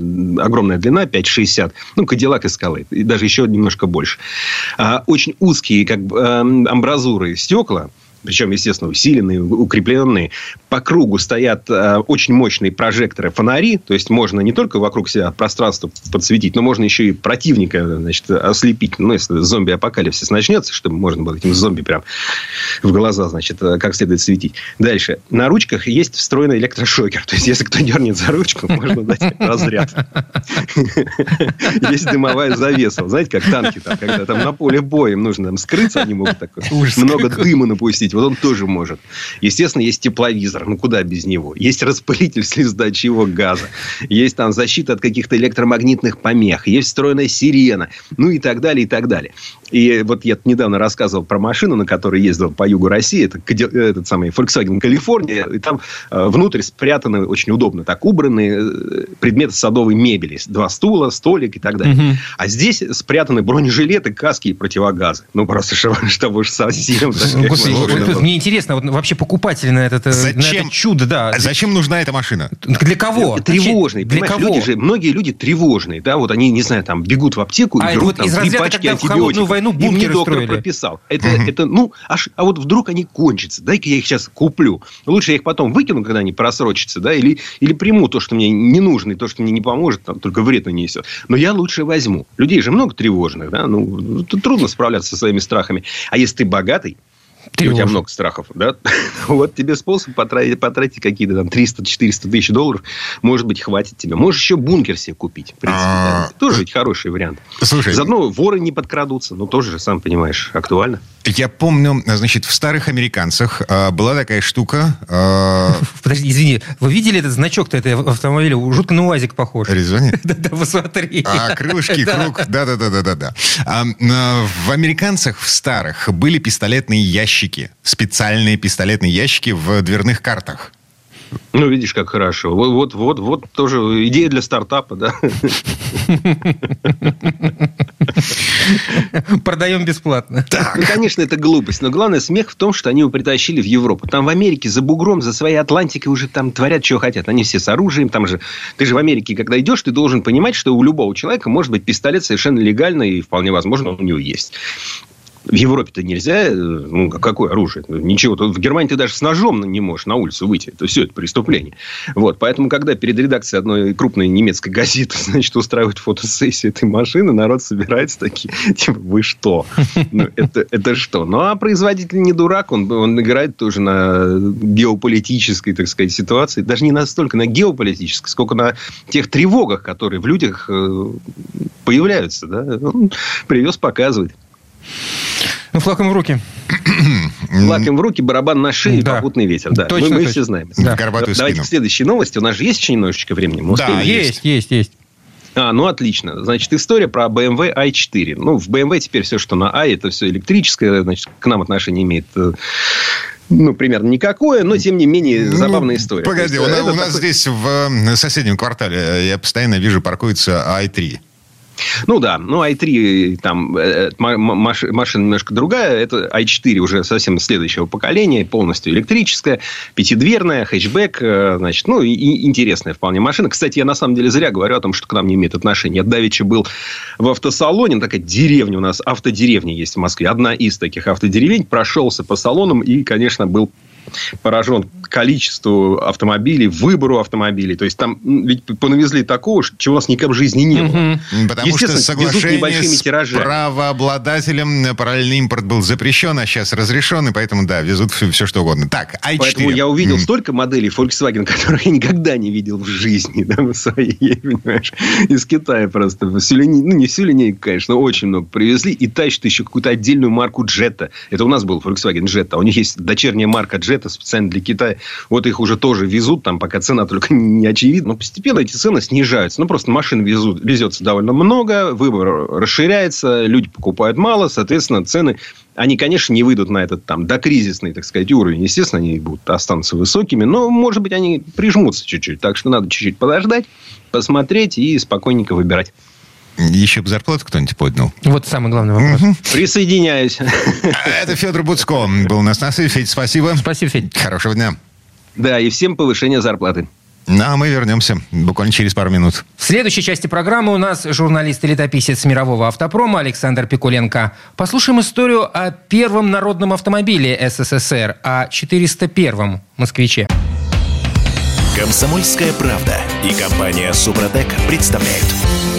огромная длина, 5,60. Ну, Кадиллак Эскалейт. И даже еще немножко больше. А, очень узкие как бы, амбразуры стекла причем, естественно, усиленные, укрепленные. По кругу стоят э, очень мощные прожекторы, фонари, то есть можно не только вокруг себя пространство подсветить, но можно еще и противника значит, ослепить. Ну, если зомби-апокалипсис начнется, чтобы можно было этим зомби прям в глаза, значит, э, как следует светить. Дальше. На ручках есть встроенный электрошокер. То есть, если кто дернет за ручку, можно дать разряд. Есть дымовая завеса. Знаете, как танки, там, когда там на поле боя им нужно там, скрыться, они могут так много дыма напустить. Вот он тоже может. Естественно, есть тепловизор. Ну, куда без него? Есть распылитель слезоточивого газа. Есть там защита от каких-то электромагнитных помех. Есть встроенная сирена. Ну, и так далее, и так далее. И вот я недавно рассказывал про машину, на которой ездил по югу России. Это этот самый Volkswagen Калифорния. И там э, внутрь спрятаны очень удобно так убранные э, предметы садовой мебели. Два стула, столик и так далее. Угу. А здесь спрятаны бронежилеты, каски и противогазы. Ну, просто чтобы [laughs] уж совсем... Мне интересно, вот вообще покупатели на, этот, э, зачем, на это чудо, да. Зачем нужна эта машина? Для кого? Тревожные. Для кого? Люди же, многие люди тревожные, да, вот они, не знаю, там, бегут в аптеку и а, берут вот там три пачки антибиотиков. войну Им не доктор строили. прописал. Это, угу. это, ну, аж, а вот вдруг они кончатся. Дай-ка я их сейчас куплю. Лучше я их потом выкину, когда они просрочатся, да, или, или приму то, что мне не нужно, и то, что мне не поможет, там, только вред нанесет. Но я лучше возьму. Людей же много тревожных, да, ну, трудно справляться со своими страхами. А если ты богатый, и у тебя много страхов, да? [laughs] вот тебе способ потратить, потратить какие-то там 300-400 тысяч долларов. Может быть, хватит тебе. Можешь еще бункер себе купить. В принципе, да. А, тоже ведь хороший вариант. Слушай. Заодно воры не подкрадутся. Ну, тоже, сам понимаешь, актуально. Я помню, значит, в старых американцах э, была такая штука... Э... [laughs] Подожди, извини. Вы видели этот значок-то этого автомобиля? Жутко на УАЗик похож. Аризоне? [laughs] Да-да, посмотри. А, крылышки, круг. Да-да-да-да-да. А, в американцах, в старых, были пистолетные ящики. Специальные пистолетные ящики в дверных картах. Ну, видишь, как хорошо. Вот, вот, вот, вот тоже идея для стартапа, да. Продаем бесплатно. Так. Ну, конечно, это глупость. Но главное, смех в том, что они его притащили в Европу. Там в Америке за бугром, за своей Атлантикой уже там творят, что хотят. Они все с оружием. Там же... Ты же в Америке, когда идешь, ты должен понимать, что у любого человека может быть пистолет совершенно легально и вполне возможно он у него есть. В Европе-то нельзя, э, ну, какое оружие? Ничего. В Германии ты даже с ножом не можешь на улицу выйти. Это все, это преступление. Вот. Поэтому, когда перед редакцией одной крупной немецкой газеты, [laughs] значит, устраивают фотосессию этой машины, народ собирается такие, [laughs] типа, вы что? [laughs] Ну, это, это что? Ну, а производитель не дурак, он, он играет тоже на геополитической, так сказать, ситуации. Даже не настолько на геополитической, сколько на тех тревогах, которые в людях э, появляются. Да? Он привез, показывает. Ну, флаг им в руки. [clears throat] Флаг им в руки, барабан на шее, да. попутный ветер. Да, точно, мы, мы точно. все знаем. Да. Давайте спину. к следующей новости. У нас же есть еще немножечко времени? Мы да, есть, есть, есть. А, ну отлично. Значит, история про BMW i4. Ну, в BMW теперь все, что на i, это все электрическое, значит, к нам отношение имеет э, ну, примерно никакое, но, тем не менее, ну, забавная ну, история. Погоди, есть, у, нас, у нас такой... здесь в соседнем квартале, э, я постоянно вижу, паркуется i3. Ну да, ну i3 там э, машина немножко другая, это i4 уже совсем следующего поколения, полностью электрическая, пятидверная, хэтчбэк, э, значит, ну и интересная вполне машина. Кстати, я на самом деле зря говорю о том, что к нам не имеет отношения. Я давеча был в автосалоне, такая деревня у нас, автодеревня есть в Москве, одна из таких автодеревень, прошелся по салонам и, конечно, был поражен количеству автомобилей, выбору автомобилей. То есть, там ведь понавезли такого, чего у нас никогда в жизни не было. Потому что соглашение с тиражами. правообладателем параллельный импорт был запрещен, а сейчас разрешен, и поэтому, да, везут все, все что угодно. Так, i4. Поэтому я увидел столько моделей Volkswagen, [laughs] которые я никогда не видел в жизни, да, в своей, понимаешь, [laughs] из Китая просто. Всю линейку, ну, не всю линейку, конечно, но очень много привезли, и тащат еще какую-то отдельную марку Jetta. Это у нас был Volkswagen Jetta. А у них есть дочерняя марка Jetta специально для Китая. Вот их уже тоже везут, там пока цена только [laughs] не очевидна. Но постепенно эти цены снижаются. Ну, просто машин везут, везется довольно много, выбор расширяется, люди покупают мало, соответственно, цены они, конечно, не выйдут на этот там докризисный, так сказать, уровень. Естественно, они будут останутся высокими, но, может быть, они прижмутся чуть-чуть. Так что надо чуть-чуть подождать, посмотреть и спокойненько выбирать. Еще бы зарплату кто-нибудь поднял. Вот самый главный вопрос. Присоединяюсь. Это Федор Буцко был у нас на связи. Федь, спасибо. Спасибо, Федь. Хорошего дня. Да, и всем повышение зарплаты. Ну, а мы вернемся буквально через пару минут. В следующей части программы у нас журналист и летописец мирового автопрома Александр Пикуленко. Послушаем историю о первом народном автомобиле СССР, о 401-м «Москвиче». Комсомольская правда и компания Супротек представляют.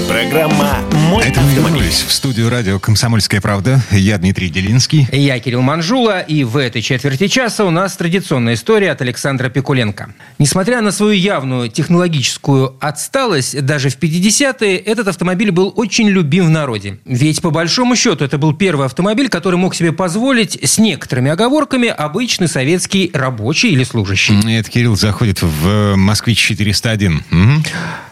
Программа «Мой Это мы автомобиль». в студию радио «Комсомольская правда». Я Дмитрий Делинский. Я Кирилл Манжула, и в этой четверти часа у нас традиционная история от Александра Пикуленко. Несмотря на свою явную технологическую отсталость, даже в 50-е этот автомобиль был очень любим в народе. Ведь по большому счету это был первый автомобиль, который мог себе позволить с некоторыми оговорками обычный советский рабочий или служащий. Это Кирилл заходит в «Москвич-401». Мгм.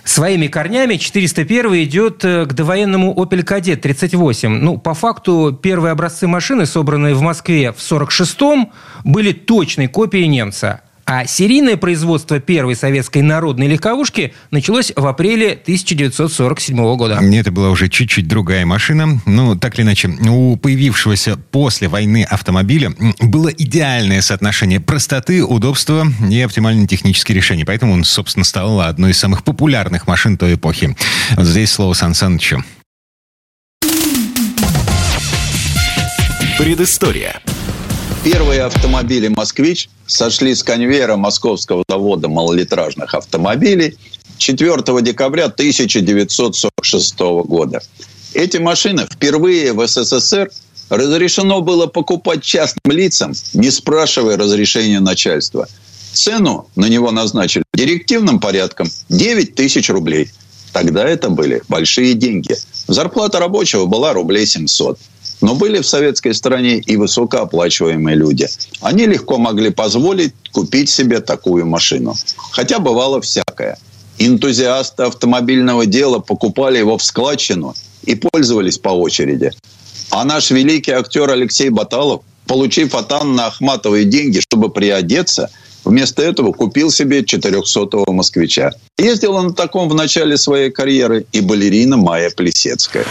Своими корнями 401 идет э, к довоенному Opel Kadett 38. Ну, по факту, первые образцы машины, собранные в Москве в 46-м, были точной копией немца. А серийное производство первой советской народной легковушки началось в апреле 1947 года. Мне это была уже чуть-чуть другая машина. Ну, так или иначе, у появившегося после войны автомобиля было идеальное соотношение простоты, удобства и оптимальные технические решения. Поэтому он, собственно, стал одной из самых популярных машин той эпохи. Вот здесь слово Сан Санычу. Предыстория. Первые автомобили «Москвич» сошли с конвейера московского завода малолитражных автомобилей 4 декабря 1946 года. Эти машины впервые в СССР разрешено было покупать частным лицам, не спрашивая разрешения начальства. Цену на него назначили директивным порядком 9 тысяч рублей. Тогда это были большие деньги. Зарплата рабочего была рублей 700. Но были в советской стране и высокооплачиваемые люди. Они легко могли позволить купить себе такую машину. Хотя бывало всякое. Энтузиасты автомобильного дела покупали его в складчину и пользовались по очереди. А наш великий актер Алексей Баталов, получив от Анны Ахматовой деньги, чтобы приодеться, вместо этого купил себе 400-го москвича. Ездила на таком в начале своей карьеры и балерина Майя Плесецкая.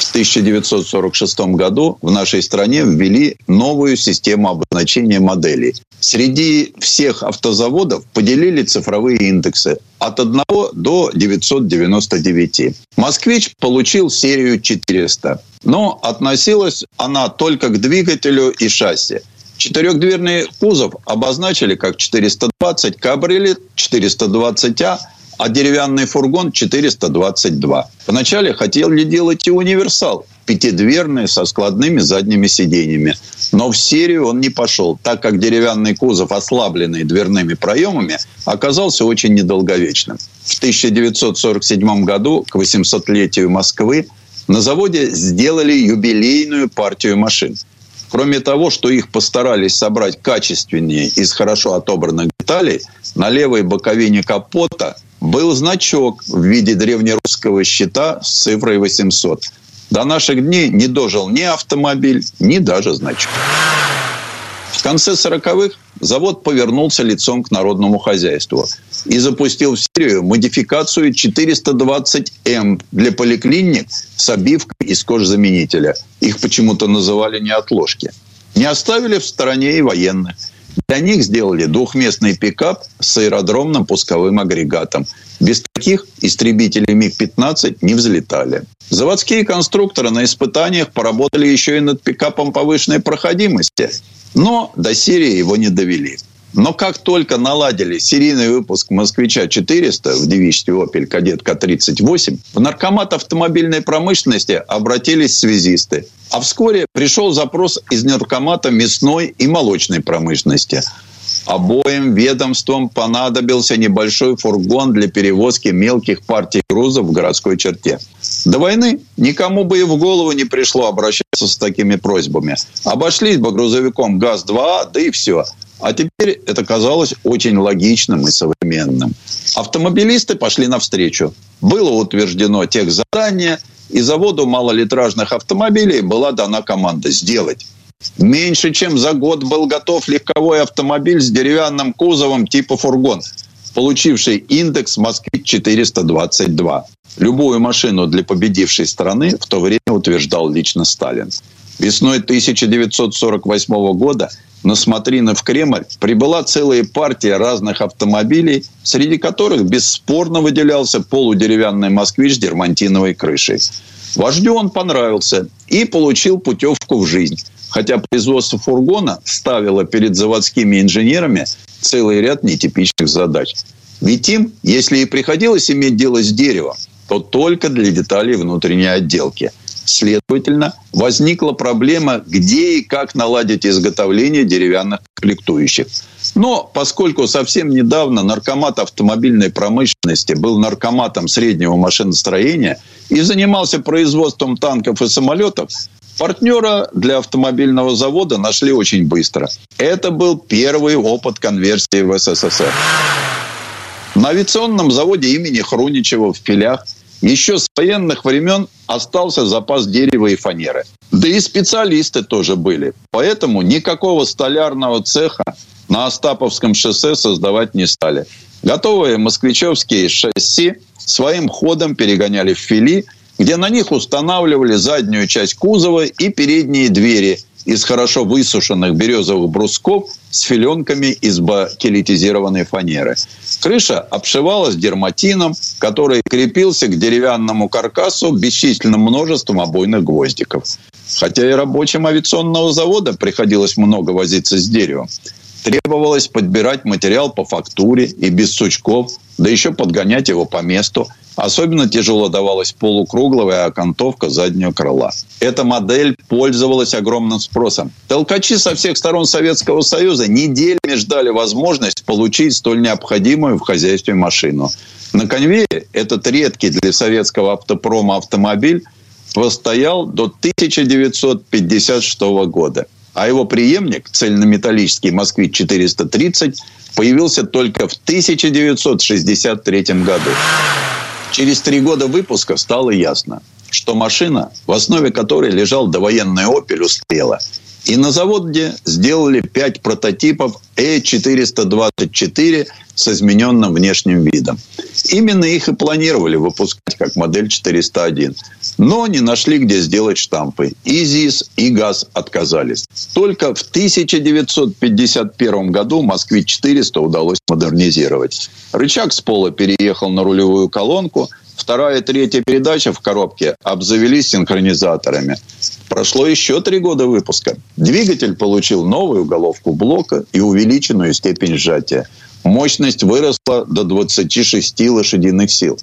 В 1946 году в нашей стране ввели новую систему обозначения моделей. Среди всех автозаводов поделили цифровые индексы от 1 до 999. «Москвич» получил серию 400, но относилась она только к двигателю и шасси. Четырехдверный кузов обозначили как 420, кабрилет 420А, а деревянный фургон 422. Вначале хотели делать и универсал, пятидверный, со складными задними сиденьями. Но в серию он не пошел, так как деревянный кузов, ослабленный дверными проемами, оказался очень недолговечным. В 1947 году, к 800-летию Москвы, на заводе сделали юбилейную партию машин. Кроме того, что их постарались собрать качественнее из хорошо отобранных деталей, на левой боковине капота был значок в виде древнерусского щита с цифрой 800. До наших дней не дожил ни автомобиль, ни даже значок. В конце 40-х завод повернулся лицом к народному хозяйству и запустил в серию модификацию 420М для поликлиник с обивкой из кожзаменителя. Их почему-то называли неотложки. Не оставили в стороне и военных. Для них сделали двухместный пикап с аэродромным пусковым агрегатом. Без таких истребители МиГ-15 не взлетали. Заводские конструкторы на испытаниях поработали еще и над пикапом повышенной проходимости, но до серии его не довели. Но как только наладили серийный выпуск «Москвича-400» в девичестве «Опель Кадет К-38», в наркомат автомобильной промышленности обратились связисты. А вскоре пришел запрос из наркомата мясной и молочной промышленности. Обоим ведомствам понадобился небольшой фургон для перевозки мелких партий грузов в городской черте. До войны никому бы и в голову не пришло обращаться с такими просьбами. Обошлись бы грузовиком ГАЗ-2, да и все. А теперь это казалось очень логичным и современным. Автомобилисты пошли навстречу. Было утверждено техзадание, и заводу малолитражных автомобилей была дана команда сделать. Меньше чем за год был готов легковой автомобиль с деревянным кузовом типа фургон, получивший индекс «Москвич-422». Любую машину для победившей страны в то время утверждал лично Сталин. Весной 1948 года на смотрины в Кремль прибыла целая партия разных автомобилей, среди которых бесспорно выделялся полудеревянный «Москвич» с дермантиновой крышей. Вождю он понравился и получил путевку в жизнь. Хотя производство фургона ставило перед заводскими инженерами целый ряд нетипичных задач. Ведь им, если и приходилось иметь дело с деревом, то только для деталей внутренней отделки. Следовательно, возникла проблема, где и как наладить изготовление деревянных комплектующих. Но поскольку совсем недавно наркомат автомобильной промышленности был наркоматом среднего машиностроения и занимался производством танков и самолетов, партнера для автомобильного завода нашли очень быстро. Это был первый опыт конверсии в СССР. На авиационном заводе имени Хруничева в Пилях еще с военных времен остался запас дерева и фанеры. Да и специалисты тоже были. Поэтому никакого столярного цеха на Остаповском шоссе создавать не стали. Готовые москвичевские шасси своим ходом перегоняли в фили, где на них устанавливали заднюю часть кузова и передние двери – из хорошо высушенных березовых брусков с филенками из бакелитизированной фанеры. Крыша обшивалась дерматином, который крепился к деревянному каркасу бесчисленным множеством обойных гвоздиков. Хотя и рабочим авиационного завода приходилось много возиться с деревом. Требовалось подбирать материал по фактуре и без сучков, да еще подгонять его по месту – Особенно тяжело давалась полукруглая окантовка заднего крыла. Эта модель пользовалась огромным спросом. Толкачи со всех сторон Советского Союза неделями ждали возможность получить столь необходимую в хозяйстве машину. На конвейере этот редкий для советского автопрома автомобиль постоял до 1956 года. А его преемник, цельнометаллический «Москвич-430», появился только в 1963 году. Через три года выпуска стало ясно, что машина, в основе которой лежал довоенный «Опель», успела. И на заводе сделали пять прототипов Э424 с измененным внешним видом. Именно их и планировали выпускать как модель 401. Но не нашли, где сделать штампы. И ЗИС, и ГАЗ отказались. Только в 1951 году «Москвич-400» удалось модернизировать. Рычаг с пола переехал на рулевую колонку, вторая и третья передача в коробке обзавелись синхронизаторами. Прошло еще три года выпуска. Двигатель получил новую головку блока и увеличенную степень сжатия. Мощность выросла до 26 лошадиных сил.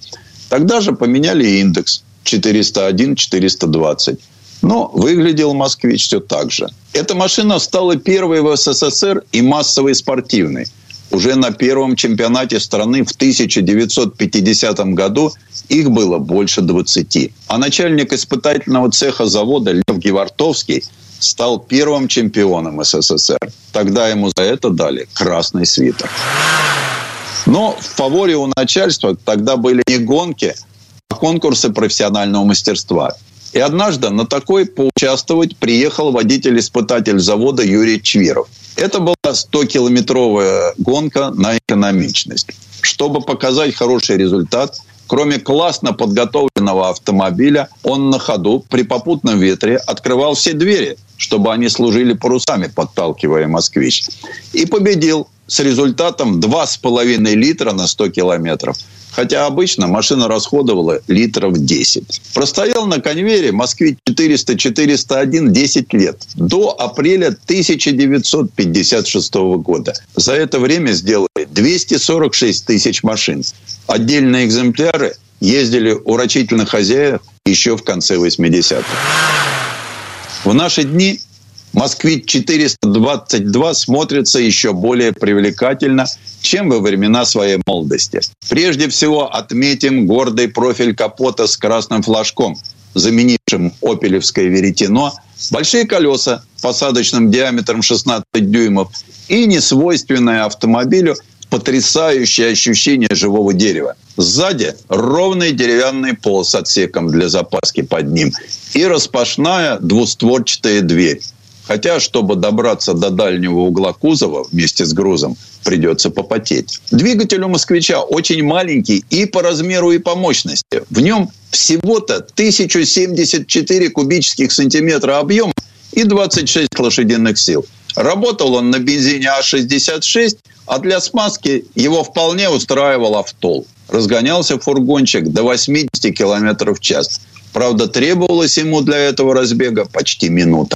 Тогда же поменяли индекс 401-420. Но выглядел «Москвич» все так же. Эта машина стала первой в СССР и массовой спортивной. Уже на первом чемпионате страны в 1950 году их было больше 20. А начальник испытательного цеха завода Лев Гевартовский стал первым чемпионом СССР. Тогда ему за это дали красный свитер. Но в фаворе у начальства тогда были не гонки, а конкурсы профессионального мастерства. И однажды на такой поучаствовать приехал водитель-испытатель завода Юрий Чвиров. Это была 100-километровая гонка на экономичность. Чтобы показать хороший результат, кроме классно подготовленного автомобиля, он на ходу при попутном ветре открывал все двери, чтобы они служили парусами, подталкивая «Москвич». И победил с результатом 2,5 литра на 100 километров. Хотя обычно машина расходовала литров 10. Простоял на конвейере «Москвич-400-401» 10 лет. До апреля 1956 года. За это время сделали 246 тысяч машин. Отдельные экземпляры ездили у рачительных хозяев еще в конце 80-х. В наши дни «Москвич-422» смотрится еще более привлекательно, чем во времена своей молодости. Прежде всего отметим гордый профиль капота с красным флажком, заменившим «Опелевское веретено», большие колеса посадочным диаметром 16 дюймов и несвойственное автомобилю потрясающее ощущение живого дерева. Сзади ровный деревянный пол с отсеком для запаски под ним и распашная двустворчатая дверь. Хотя, чтобы добраться до дальнего угла кузова вместе с грузом, придется попотеть. Двигатель у «Москвича» очень маленький и по размеру, и по мощности. В нем всего-то 1074 кубических сантиметра объема и 26 лошадиных сил. Работал он на бензине А66, а для смазки его вполне устраивал автол. Разгонялся фургончик до 80 км в час. Правда, требовалось ему для этого разбега почти минута.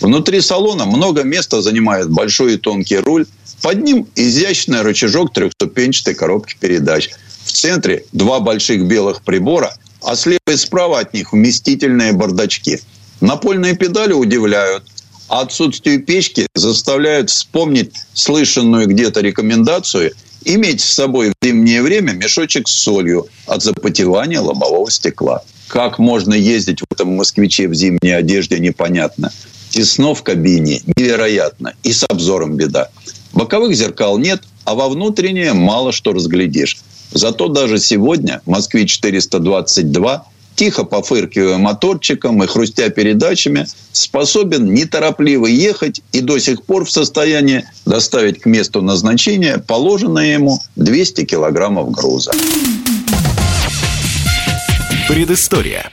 Внутри салона много места занимает большой и тонкий руль. Под ним изящный рычажок трехступенчатой коробки передач. В центре два больших белых прибора, а слева и справа от них вместительные бардачки. Напольные педали удивляют, а отсутствие печки заставляют вспомнить слышанную где-то рекомендацию иметь с собой в зимнее время мешочек с солью от запотевания лобового стекла. Как можно ездить в этом москвиче в зимней одежде, непонятно. Тесно в кабине, невероятно. И с обзором беда. Боковых зеркал нет, а во внутреннее мало что разглядишь. Зато даже сегодня «Москвич-422», тихо пофыркивая моторчиком и хрустя передачами, способен неторопливо ехать и до сих пор в состоянии доставить к месту назначения положенное ему 200 килограммов груза. Предыстория.